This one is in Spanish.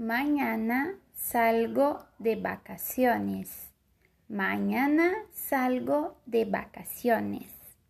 Mañana salgo de vacaciones. Mañana salgo de vacaciones.